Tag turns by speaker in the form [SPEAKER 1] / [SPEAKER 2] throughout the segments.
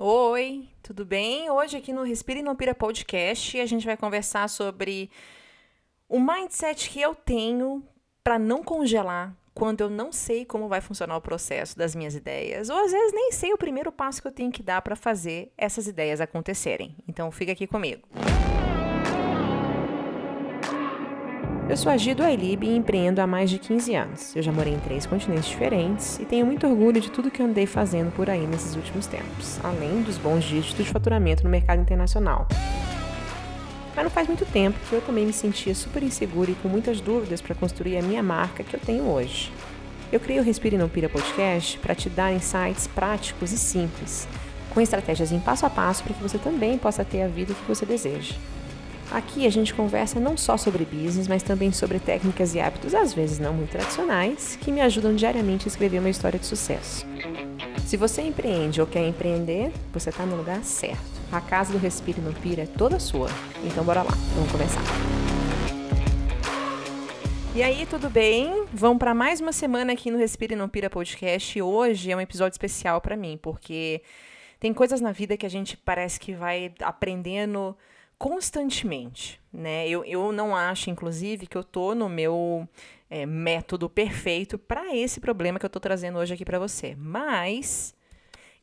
[SPEAKER 1] Oi, tudo bem? Hoje aqui no Respira e Não Pira Podcast a gente vai conversar sobre o mindset que eu tenho para não congelar quando eu não sei como vai funcionar o processo das minhas ideias, ou às vezes nem sei o primeiro passo que eu tenho que dar para fazer essas ideias acontecerem. Então fica aqui comigo. Eu sou a Gido Ailib e empreendo há mais de 15 anos. Eu já morei em três continentes diferentes e tenho muito orgulho de tudo que andei fazendo por aí nesses últimos tempos, além dos bons dígitos de faturamento no mercado internacional. Mas não faz muito tempo que eu também me sentia super insegura e com muitas dúvidas para construir a minha marca que eu tenho hoje. Eu criei o Respire Não Pira podcast para te dar insights práticos e simples, com estratégias em passo a passo para que você também possa ter a vida que você deseja. Aqui a gente conversa não só sobre business, mas também sobre técnicas e hábitos, às vezes não muito tradicionais, que me ajudam diariamente a escrever uma história de sucesso. Se você empreende ou quer empreender, você está no lugar certo. A casa do Respire no Pira é toda sua. Então bora lá, vamos começar. E aí, tudo bem? Vamos para mais uma semana aqui no Respire Não Pira podcast. Hoje é um episódio especial para mim, porque tem coisas na vida que a gente parece que vai aprendendo constantemente, né? Eu, eu não acho, inclusive, que eu tô no meu é, método perfeito para esse problema que eu tô trazendo hoje aqui para você. Mas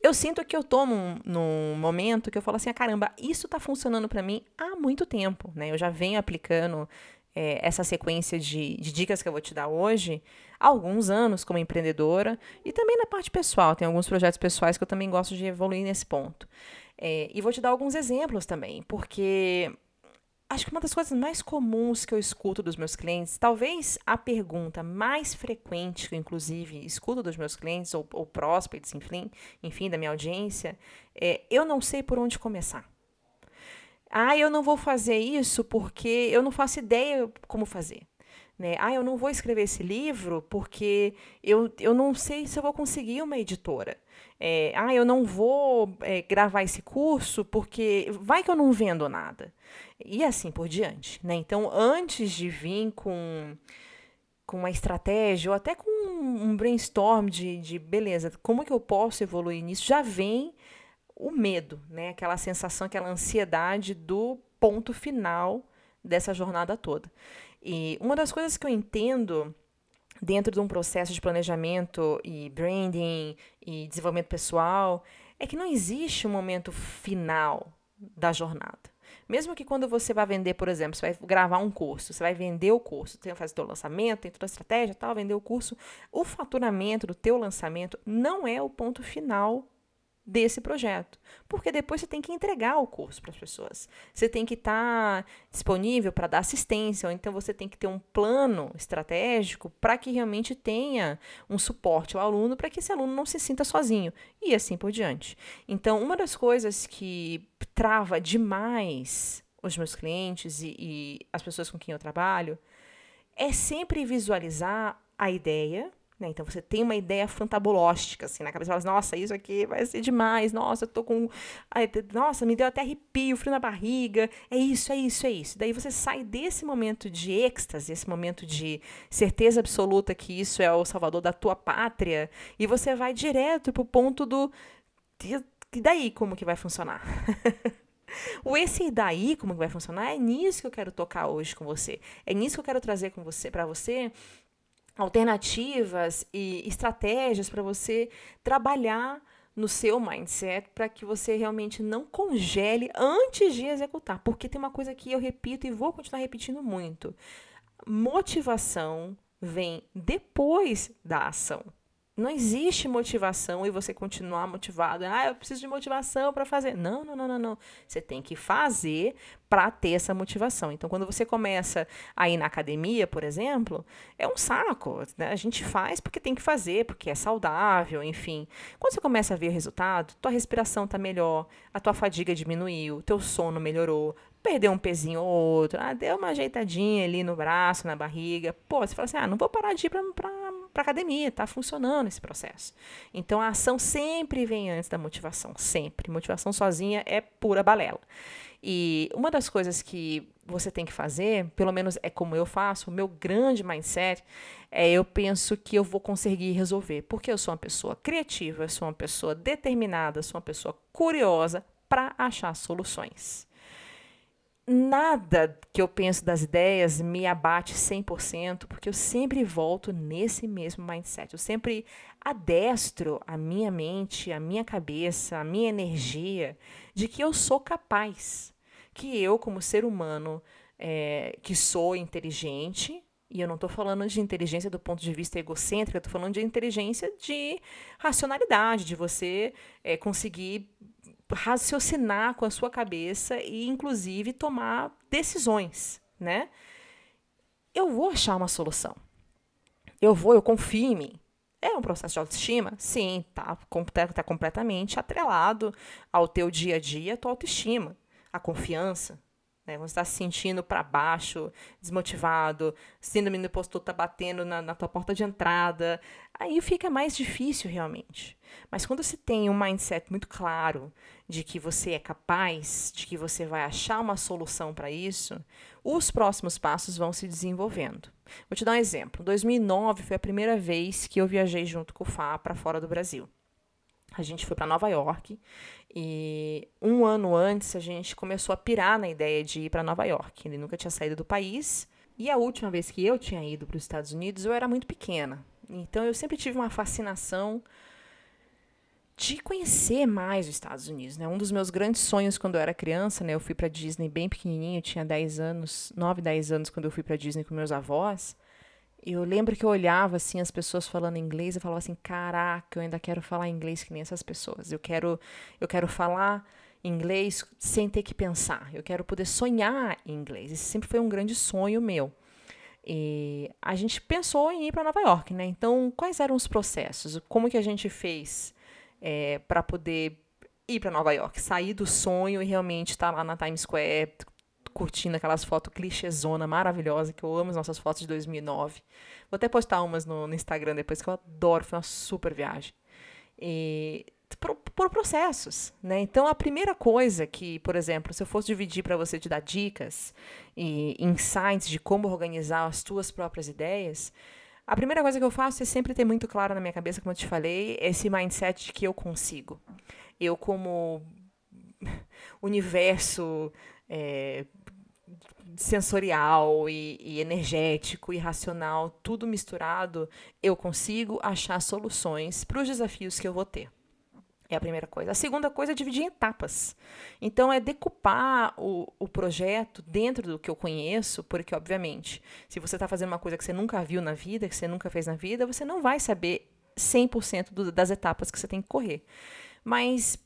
[SPEAKER 1] eu sinto que eu tô num, num, momento que eu falo assim, ah, caramba, isso tá funcionando para mim há muito tempo, né? Eu já venho aplicando é, essa sequência de, de, dicas que eu vou te dar hoje há alguns anos como empreendedora e também na parte pessoal. Tem alguns projetos pessoais que eu também gosto de evoluir nesse ponto. É, e vou te dar alguns exemplos também, porque acho que uma das coisas mais comuns que eu escuto dos meus clientes, talvez a pergunta mais frequente que eu, inclusive, escuto dos meus clientes, ou, ou prospects, enfim, enfim, da minha audiência, é: eu não sei por onde começar. Ah, eu não vou fazer isso porque eu não faço ideia como fazer. Né? Ah, eu não vou escrever esse livro porque eu, eu não sei se eu vou conseguir uma editora. É, ah, eu não vou é, gravar esse curso porque vai que eu não vendo nada. E assim por diante. Né? Então, antes de vir com, com uma estratégia ou até com um brainstorm de, de beleza, como que eu posso evoluir nisso, já vem o medo, né? aquela sensação, aquela ansiedade do ponto final dessa jornada toda. E uma das coisas que eu entendo dentro de um processo de planejamento e branding e desenvolvimento pessoal é que não existe um momento final da jornada. Mesmo que quando você vai vender, por exemplo, você vai gravar um curso, você vai vender o curso, que fazer o lançamento, tem toda a estratégia, tal, vender o curso, o faturamento do teu lançamento não é o ponto final desse projeto. Porque depois você tem que entregar o curso para as pessoas. Você tem que estar tá disponível para dar assistência, ou então você tem que ter um plano estratégico para que realmente tenha um suporte ao aluno, para que esse aluno não se sinta sozinho, e assim por diante. Então, uma das coisas que trava demais os meus clientes e, e as pessoas com quem eu trabalho é sempre visualizar a ideia né? Então você tem uma ideia fantabulóstica assim na cabeça, fala, assim, nossa, isso aqui vai ser demais, nossa, eu tô com. Nossa, me deu até arrepio, frio na barriga, é isso, é isso, é isso. Daí você sai desse momento de êxtase, esse momento de certeza absoluta que isso é o salvador da tua pátria, e você vai direto pro ponto do. E daí como que vai funcionar? O esse e daí, como que vai funcionar, é nisso que eu quero tocar hoje com você. É nisso que eu quero trazer com você, para você, alternativas e estratégias para você trabalhar no seu mindset para que você realmente não congele antes de executar. Porque tem uma coisa que eu repito e vou continuar repetindo muito: motivação vem depois da ação. Não existe motivação e você continuar motivado. Ah, eu preciso de motivação para fazer. Não, não, não, não, não. Você tem que fazer para ter essa motivação. Então, quando você começa a ir na academia, por exemplo, é um saco. Né? A gente faz porque tem que fazer, porque é saudável, enfim. Quando você começa a ver resultado, tua respiração está melhor, a tua fadiga diminuiu, teu sono melhorou, perdeu um pezinho ou outro, ah, deu uma ajeitadinha ali no braço, na barriga. Pô, você fala assim: ah, não vou parar de ir para para academia, está funcionando esse processo. Então a ação sempre vem antes da motivação, sempre. Motivação sozinha é pura balela. E uma das coisas que você tem que fazer, pelo menos é como eu faço, o meu grande mindset é eu penso que eu vou conseguir resolver, porque eu sou uma pessoa criativa, sou uma pessoa determinada, sou uma pessoa curiosa para achar soluções. Nada que eu penso das ideias me abate 100%, porque eu sempre volto nesse mesmo mindset. Eu sempre adestro a minha mente, a minha cabeça, a minha energia de que eu sou capaz que eu, como ser humano, é, que sou inteligente, e eu não estou falando de inteligência do ponto de vista egocêntrico, eu estou falando de inteligência de racionalidade, de você é, conseguir raciocinar com a sua cabeça e, inclusive, tomar decisões, né? Eu vou achar uma solução. Eu vou, eu confio em mim. É um processo de autoestima? Sim, tá, tá completamente atrelado ao teu dia a dia, à tua autoestima a confiança, né? Você está se sentindo para baixo, desmotivado, síndrome do impostor está batendo na, na tua porta de entrada, aí fica mais difícil realmente. Mas quando você tem um mindset muito claro de que você é capaz, de que você vai achar uma solução para isso, os próximos passos vão se desenvolvendo. Vou te dar um exemplo. 2009 foi a primeira vez que eu viajei junto com o Fá para fora do Brasil. A gente foi para Nova York e um ano antes a gente começou a pirar na ideia de ir para Nova York. Ele nunca tinha saído do país. E a última vez que eu tinha ido para os Estados Unidos, eu era muito pequena. Então eu sempre tive uma fascinação de conhecer mais os Estados Unidos, né? Um dos meus grandes sonhos quando eu era criança, né? Eu fui para Disney bem pequenininho, tinha 10 anos, 9, 10 anos quando eu fui para Disney com meus avós. Eu lembro que eu olhava assim as pessoas falando inglês e falava assim: "Caraca, eu ainda quero falar inglês que nem essas pessoas. Eu quero eu quero falar inglês sem ter que pensar. Eu quero poder sonhar em inglês. Esse sempre foi um grande sonho meu. E a gente pensou em ir para Nova York, né? Então, quais eram os processos? Como que a gente fez é, para poder ir para Nova York, sair do sonho e realmente estar tá lá na Times Square, curtindo aquelas fotos clichêzona maravilhosa, que eu amo as nossas fotos de 2009. Vou até postar umas no, no Instagram depois, que eu adoro, foi uma super viagem. E por, por, processos, né? Então, a primeira coisa que, por exemplo, se eu fosse dividir para você te dar dicas e insights de como organizar as tuas próprias ideias, a primeira coisa que eu faço é sempre ter muito claro na minha cabeça, como eu te falei, esse mindset de que eu consigo. Eu, como universo é, sensorial e, e, energético e racional, tudo misturado, eu consigo achar soluções para os desafios que eu vou ter. É a primeira coisa. A segunda coisa é dividir em etapas. Então, é decupar o, o projeto dentro do que eu conheço, porque, obviamente, se você está fazendo uma coisa que você nunca viu na vida, que você nunca fez na vida, você não vai saber 100% do, das etapas que você tem que correr. Mas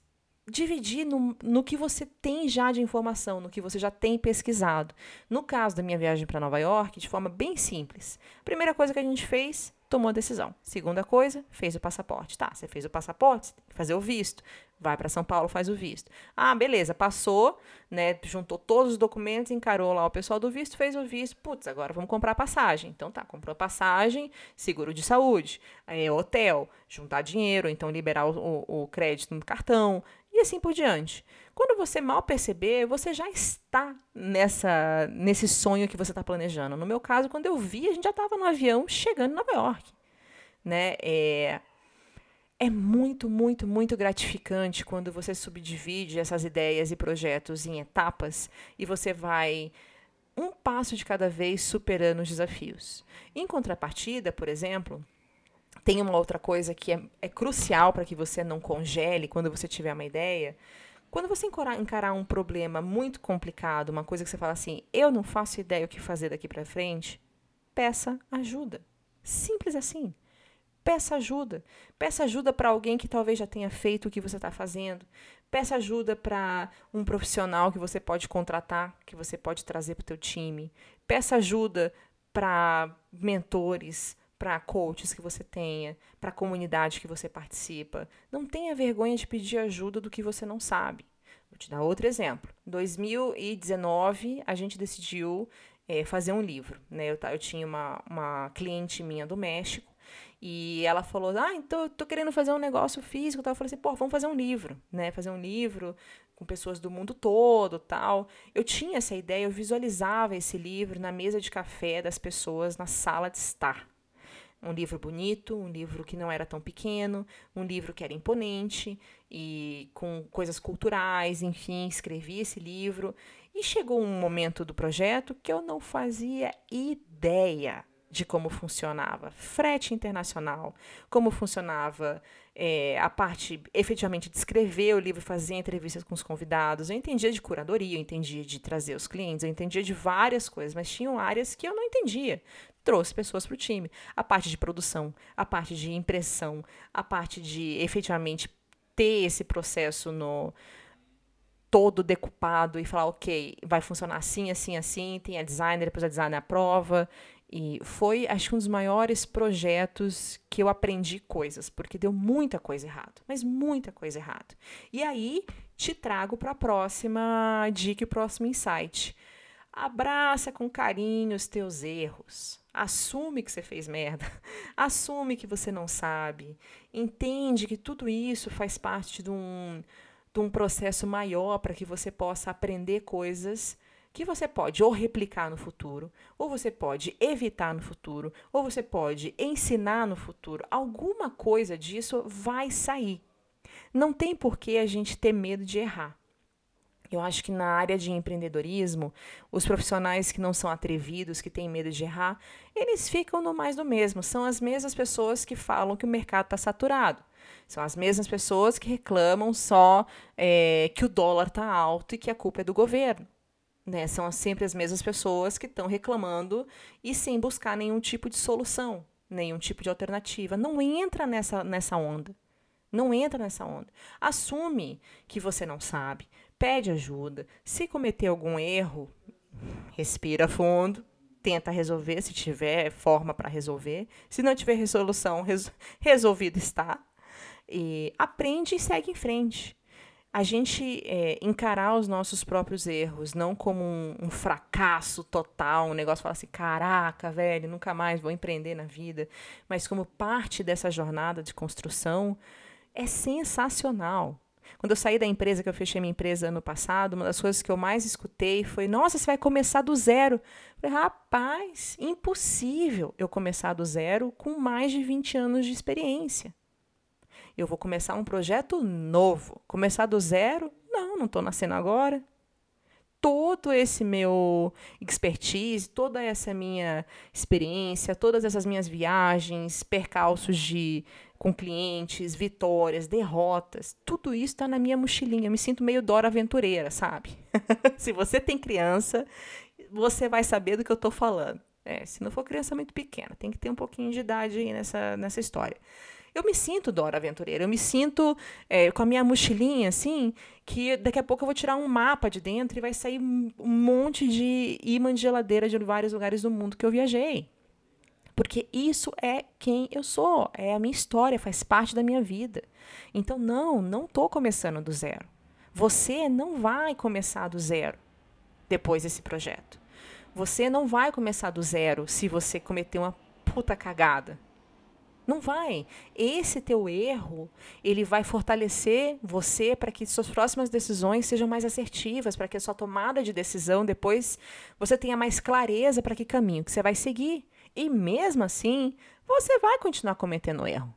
[SPEAKER 1] dividir no, no que você tem já de informação, no que você já tem pesquisado. No caso da minha viagem para Nova York, de forma bem simples. Primeira coisa que a gente fez, tomou a decisão. Segunda coisa, fez o passaporte. Tá, você fez o passaporte, tem que fazer o visto. Vai para São Paulo, faz o visto. Ah, beleza, passou, né? Juntou todos os documentos, encarou lá o pessoal do visto, fez o visto. Putz, agora vamos comprar passagem. Então tá, comprou passagem, seguro de saúde, é, hotel, juntar dinheiro, então liberar o, o, o crédito no cartão, e assim por diante. Quando você mal perceber, você já está nessa nesse sonho que você está planejando. No meu caso, quando eu vi, a gente já estava no avião chegando em Nova York. Né? É, é muito, muito, muito gratificante quando você subdivide essas ideias e projetos em etapas e você vai um passo de cada vez superando os desafios. Em contrapartida, por exemplo, tem uma outra coisa que é, é crucial para que você não congele quando você tiver uma ideia. Quando você encarar, um problema muito complicado, uma coisa que você fala assim, eu não faço ideia o que fazer daqui para frente, peça ajuda. Simples assim. Peça ajuda. Peça ajuda para alguém que talvez já tenha feito o que você está fazendo. Peça ajuda para um profissional que você pode contratar, que você pode trazer para o teu time. Peça ajuda para mentores, para coaches que você tenha, para a comunidade que você participa. Não tenha vergonha de pedir ajuda do que você não sabe. Vou te dar outro exemplo. Em 2019, a gente decidiu é, fazer um livro. Né? Eu, eu tinha uma, uma cliente minha do México E ela falou: Ah, então tô querendo fazer um negócio físico. Eu falei assim: pô, vamos fazer um livro, né? Fazer um livro com pessoas do mundo todo tal. Eu tinha essa ideia, eu visualizava esse livro na mesa de café das pessoas na sala de estar. Um livro bonito, um livro que não era tão pequeno, um livro que era imponente e com coisas culturais, enfim, escrevi esse livro. E chegou um momento do projeto que eu não fazia ideia de como funcionava frete internacional, como funcionava é, a parte efetivamente de escrever o livro, fazer entrevistas com os convidados. Eu entendia de curadoria, eu entendia de trazer os clientes, eu entendia de várias coisas, mas tinham áreas que eu não entendia. Trouxe pessoas para o time. A parte de produção, a parte de impressão, a parte de efetivamente ter esse processo no todo decupado e falar, ok, vai funcionar assim, assim, assim, tem a designer, depois a designer aprova, e foi, acho que, um dos maiores projetos que eu aprendi coisas, porque deu muita coisa errada, mas muita coisa errada. E aí te trago para a próxima dica e próximo insight. Abraça com carinho os teus erros. Assume que você fez merda. Assume que você não sabe. Entende que tudo isso faz parte de um, de um processo maior para que você possa aprender coisas que você pode ou replicar no futuro, ou você pode evitar no futuro, ou você pode ensinar no futuro. Alguma coisa disso vai sair. Não tem por que a gente ter medo de errar. Eu acho que na área de empreendedorismo, os profissionais que não são atrevidos, que têm medo de errar, eles ficam no mais do mesmo. São as mesmas pessoas que falam que o mercado está saturado. São as mesmas pessoas que reclamam só é, que o dólar está alto e que a culpa é do governo. Né? São sempre as mesmas pessoas que estão reclamando e sem buscar nenhum tipo de solução, nenhum tipo de alternativa. Não entra nessa, nessa onda. Não entra nessa onda. Assume que você não sabe, pede ajuda. Se cometer algum erro, respira fundo, tenta resolver, se tiver forma para resolver. Se não tiver resolução, res, resolvido está. E aprende e segue em frente a gente é, encarar os nossos próprios erros, não como um, um, fracasso total, um negócio falar assim, caraca, velho, nunca mais vou empreender na vida, mas como parte dessa jornada de construção, é sensacional. Quando eu saí da empresa, que eu fechei minha empresa ano passado, uma das coisas que eu mais escutei foi: Nossa, você vai começar do zero. Eu falei, rapaz, impossível eu começar do zero com mais de 20 anos de experiência eu vou começar um projeto novo. Começar do zero? Não, não estou nascendo agora. Todo esse meu expertise, toda essa minha experiência, todas essas minhas viagens, percalços de com clientes, vitórias, derrotas, tudo isso está na minha mochilinha. Eu me sinto meio Dora Aventureira, sabe? se você tem criança, você vai saber do que eu estou falando. É, se não for criança muito pequena, tem que ter um pouquinho de idade aí nessa, nessa história. Eu me sinto Dora Aventureira, eu me sinto é, com a minha mochilinha, assim, que daqui a pouco eu vou tirar um mapa de dentro e vai sair um monte de imã de geladeira de vários lugares do mundo que eu viajei. Porque isso é quem eu sou, é a minha história, faz parte da minha vida. Então, não, não estou começando do zero. Você não vai começar do zero depois desse projeto. Você não vai começar do zero se você cometer uma puta cagada não vai. Esse teu erro, ele vai fortalecer você para que suas próximas decisões sejam mais assertivas, para que a sua tomada de decisão depois você tenha mais clareza para que caminho que você vai seguir. E mesmo assim, você vai continuar cometendo erro.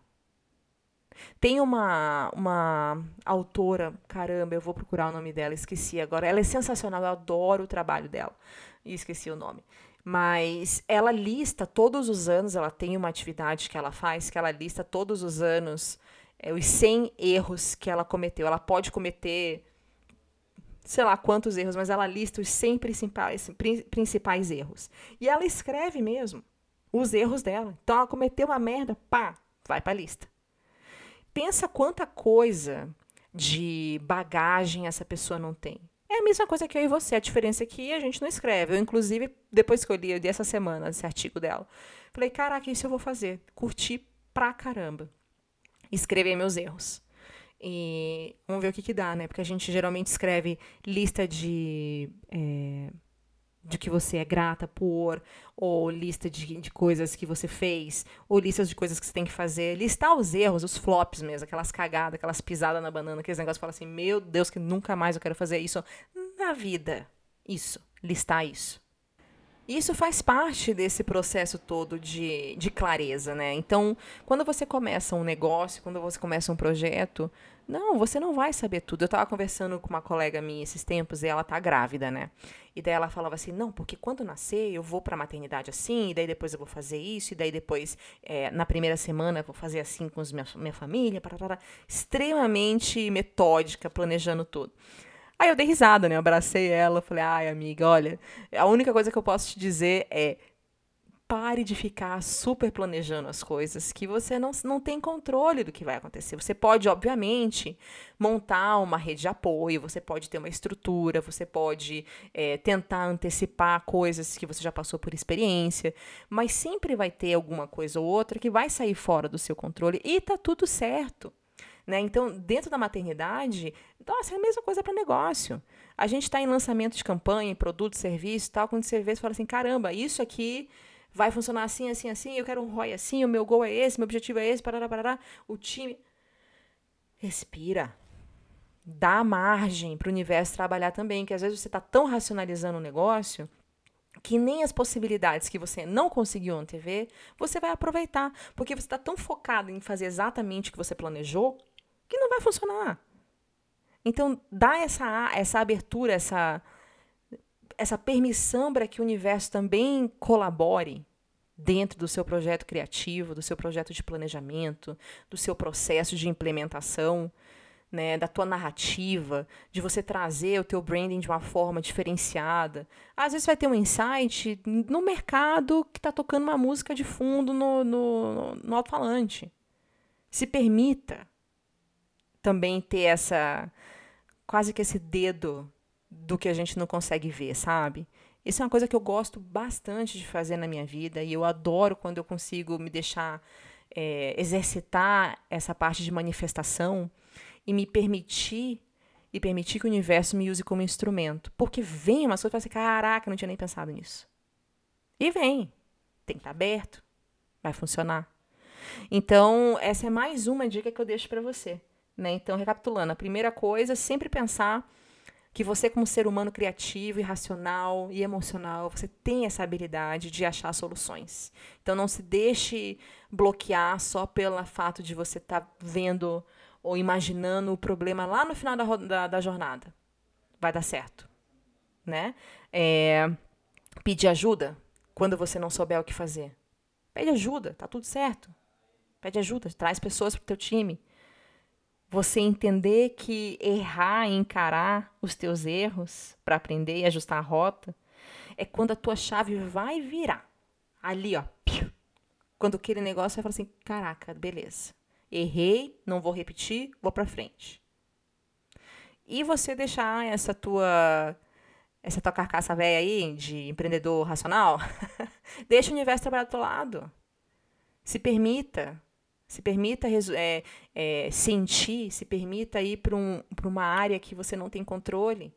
[SPEAKER 1] Tem uma, uma autora, caramba, eu vou procurar o nome dela, esqueci agora. Ela é sensacional, eu adoro o trabalho dela. E esqueci o nome. Mas ela lista todos os anos, ela tem uma atividade que ela faz, que ela lista todos os anos é, os 100 erros que ela cometeu. Ela pode cometer, sei lá quantos erros, mas ela lista os 100 principais, principais erros. E ela escreve mesmo os erros dela. Então ela cometeu uma merda, pá, vai para a lista. Pensa quanta coisa de bagagem essa pessoa não tem. É a mesma coisa que eu e você. A diferença é que a gente não escreve. Eu, inclusive, depois que eu li, eu li essa semana esse artigo dela, falei, caraca, isso eu vou fazer. Curti pra caramba. Escrever meus erros. E vamos ver o que, que dá, né? Porque a gente geralmente escreve lista de. É, de que você é grata por, ou lista de, de coisas que você fez, ou listas de coisas que você tem que fazer. Listar os erros, os flops mesmo, aquelas cagadas, aquelas pisadas na banana, aqueles negócios que fala assim, meu Deus, que nunca mais eu quero fazer isso na vida. Isso, listar isso. Isso faz parte desse processo todo de, de clareza, né? Então, quando você começa um negócio, quando você começa um projeto, não, você não vai saber tudo. Eu estava conversando com uma colega minha esses tempos e ela tá grávida, né? E daí ela falava assim: não, porque quando nascer eu vou para a maternidade assim, e daí depois eu vou fazer isso, e daí depois, é, na primeira semana, eu vou fazer assim com minha, minha família, para extremamente metódica, planejando tudo. Aí eu dei risada, né? Abracei ela, falei: ai, amiga, olha, a única coisa que eu posso te dizer é pare de ficar super planejando as coisas que você não, não tem controle do que vai acontecer. Você pode, obviamente, montar uma rede de apoio, você pode ter uma estrutura, você pode é, tentar antecipar coisas que você já passou por experiência, mas sempre vai ter alguma coisa ou outra que vai sair fora do seu controle e tá tudo certo. Né? Então, dentro da maternidade, nossa, é a mesma coisa para negócio. A gente está em lançamento de campanha, produto, serviço tal, quando você vê, você fala assim, caramba, isso aqui vai funcionar assim, assim, assim, eu quero um ROI assim, o meu gol é esse, meu objetivo é esse, parará, parará. O time. Respira. Dá margem para o universo trabalhar também, que às vezes você está tão racionalizando o negócio que nem as possibilidades que você não conseguiu antever, você vai aproveitar. Porque você está tão focado em fazer exatamente o que você planejou que não vai funcionar. Então, dá essa, essa abertura, essa, essa permissão para que o universo também colabore dentro do seu projeto criativo, do seu projeto de planejamento, do seu processo de implementação, né, da tua narrativa, de você trazer o teu branding de uma forma diferenciada. Às vezes vai ter um insight no mercado que está tocando uma música de fundo no, no, no alto-falante. Se permita também ter essa quase que esse dedo do que a gente não consegue ver, sabe? Isso é uma coisa que eu gosto bastante de fazer na minha vida e eu adoro quando eu consigo me deixar é, exercitar essa parte de manifestação e me permitir e permitir que o universo me use como instrumento. Porque vem uma coisa e fala assim, caraca, não tinha nem pensado nisso. E vem. Tem que estar aberto. Vai funcionar. Então, essa é mais uma dica que eu deixo para você. Né? Então, recapitulando, a primeira coisa, sempre pensar que você, como ser humano criativo e racional e emocional, você tem essa habilidade de achar soluções. Então não se deixe bloquear só pelo fato de você estar tá vendo ou imaginando o problema lá no final da, da, da jornada. Vai dar certo. Né? É, pedir ajuda quando você não souber o que fazer. Pede ajuda, tá tudo certo. Pede ajuda, traz pessoas pro teu time você entender que errar e encarar os teus erros para aprender e ajustar a rota é quando a tua chave vai virar. Ali, ó. Quando aquele negócio vai falar assim: caraca, beleza. Errei, não vou repetir, vou para frente. E você deixar essa tua essa tua carcaça velha aí de empreendedor racional, deixa o universo trabalhar do teu lado. Se permita se permita é, é, sentir, se permita ir para um, uma área que você não tem controle.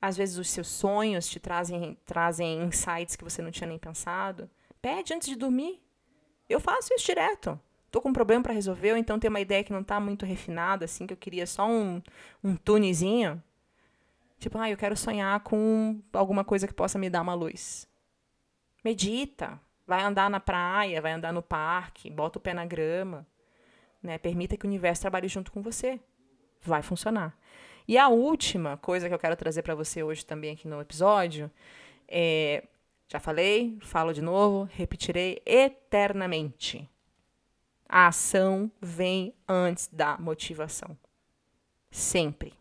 [SPEAKER 1] Às vezes os seus sonhos te trazem, trazem insights que você não tinha nem pensado. Pede antes de dormir. Eu faço isso direto. Tô com um problema para resolver, ou então tem uma ideia que não está muito refinada, assim, que eu queria só um, um tunezinho. Tipo, ah, eu quero sonhar com alguma coisa que possa me dar uma luz. Medita. Vai andar na praia, vai andar no parque, bota o pé na grama. Né? Permita que o universo trabalhe junto com você. Vai funcionar. E a última coisa que eu quero trazer para você hoje também aqui no episódio é. Já falei, falo de novo, repetirei eternamente. A ação vem antes da motivação. Sempre.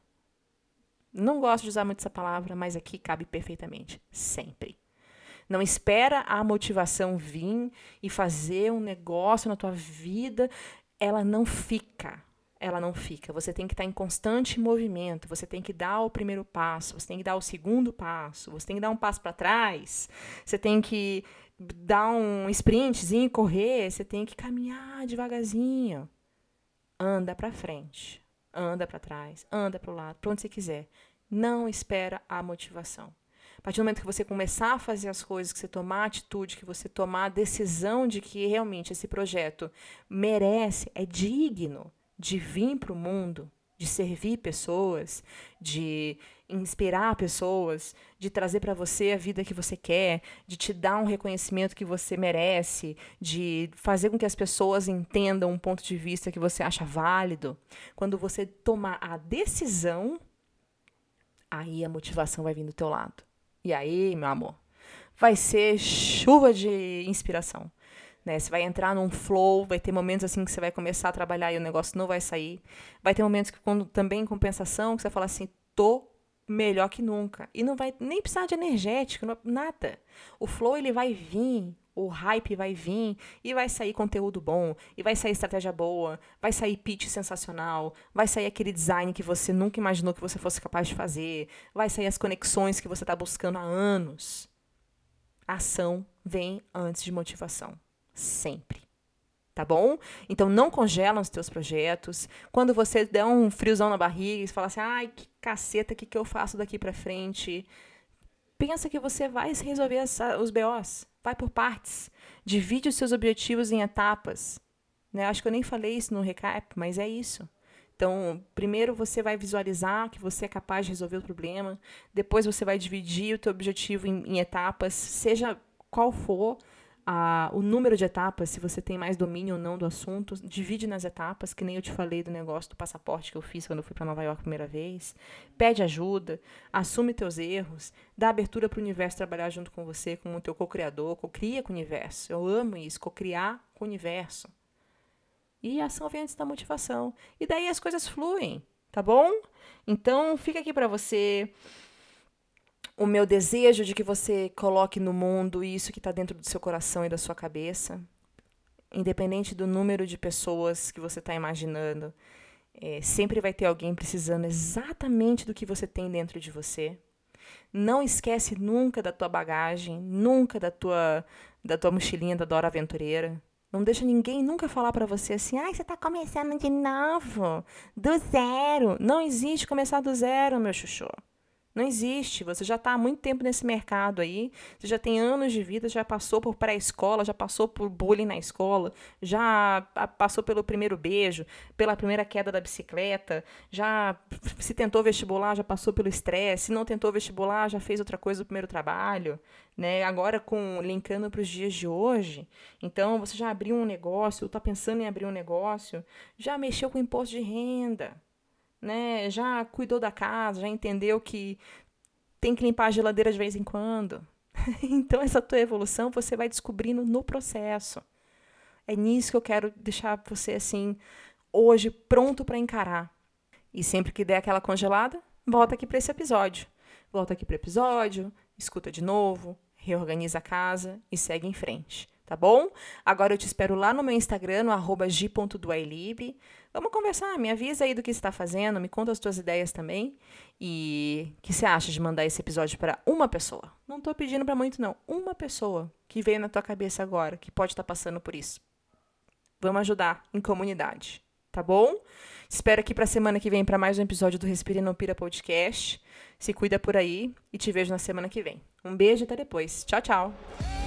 [SPEAKER 1] Não gosto de usar muito essa palavra, mas aqui cabe perfeitamente. Sempre. Não espera a motivação vir e fazer um negócio na tua vida ela não fica. Ela não fica. Você tem que estar em constante movimento. Você tem que dar o primeiro passo. Você tem que dar o segundo passo. Você tem que dar um passo para trás. Você tem que dar um sprintzinho, correr. Você tem que caminhar devagarzinho. Anda para frente. Anda para trás. Anda para o lado. Para onde você quiser. Não espera a motivação. Partir do momento que você começar a fazer as coisas, que você tomar a atitude, que você tomar a decisão de que realmente esse projeto merece, é digno de vir para o mundo, de servir pessoas, de inspirar pessoas, de trazer para você a vida que você quer, de te dar um reconhecimento que você merece, de fazer com que as pessoas entendam um ponto de vista que você acha válido. Quando você tomar a decisão, aí a motivação vai vir do teu lado. E aí, meu amor, vai ser chuva de inspiração. Né? Você vai entrar num flow, vai ter momentos assim que você vai começar a trabalhar e o negócio não vai sair. Vai ter momentos que quando também em compensação, que você fala assim, tô melhor que nunca. E não vai nem precisar de energético, não, nada. O flow ele vai vir, o hype vai vir e vai sair conteúdo bom, e vai sair estratégia boa, vai sair pitch sensacional, vai sair aquele design que você nunca imaginou que você fosse capaz de fazer, vai sair as conexões que você está buscando há anos. Ação vem antes de motivação, sempre tá bom? Então não congela os teus projetos. Quando você der um friozão na barriga e fala assim: "Ai, que caceta, o que que eu faço daqui para frente?" Pensa que você vai resolver os BOs. Vai por partes. Divide os seus objetivos em etapas. Né? Acho que eu nem falei isso no recap, mas é isso. Então, primeiro você vai visualizar que você é capaz de resolver o problema. Depois você vai dividir o teu objetivo em, em etapas, seja qual for a, o número de etapas, se você tem mais domínio ou não do assunto, divide nas etapas, que nem eu te falei do negócio do passaporte que eu fiz quando eu fui para Nova York a primeira vez. Pede ajuda, assume teus erros, dá abertura para o universo trabalhar junto com você, como o teu co-criador, co-cria com o universo. Eu amo isso, co-criar com o universo. E a ação vem antes da motivação. E daí as coisas fluem, tá bom? Então, fica aqui para você o meu desejo de que você coloque no mundo isso que está dentro do seu coração e da sua cabeça, independente do número de pessoas que você está imaginando, é, sempre vai ter alguém precisando exatamente do que você tem dentro de você. Não esquece nunca da tua bagagem, nunca da tua da tua mochilinha da Dora Aventureira. Não deixa ninguém nunca falar para você assim, ai, ah, você está começando de novo, do zero. Não existe começar do zero, meu chuchu. Não existe. Você já está há muito tempo nesse mercado aí. Você já tem anos de vida, já passou por pré-escola, já passou por bullying na escola, já passou pelo primeiro beijo, pela primeira queda da bicicleta, já se tentou vestibular, já passou pelo estresse. Se não tentou vestibular, já fez outra coisa do primeiro trabalho. Né? Agora, com linkando para os dias de hoje, então você já abriu um negócio, está pensando em abrir um negócio, já mexeu com imposto de renda né? Já cuidou da casa, já entendeu que tem que limpar a geladeira de vez em quando. então essa tua evolução você vai descobrindo no processo. É nisso que eu quero deixar você assim hoje pronto para encarar. E sempre que der aquela congelada, volta aqui para esse episódio. Volta aqui para o episódio, escuta de novo, reorganiza a casa e segue em frente tá bom? Agora eu te espero lá no meu Instagram, no g.duailib. Vamos conversar, me avisa aí do que está fazendo, me conta as tuas ideias também. E o que você acha de mandar esse episódio para uma pessoa? Não estou pedindo para muito, não. Uma pessoa que veio na tua cabeça agora, que pode estar tá passando por isso. Vamos ajudar em comunidade, tá bom? Espero aqui para semana que vem para mais um episódio do Respira Não Pira Podcast. Se cuida por aí e te vejo na semana que vem. Um beijo e até depois. Tchau, tchau.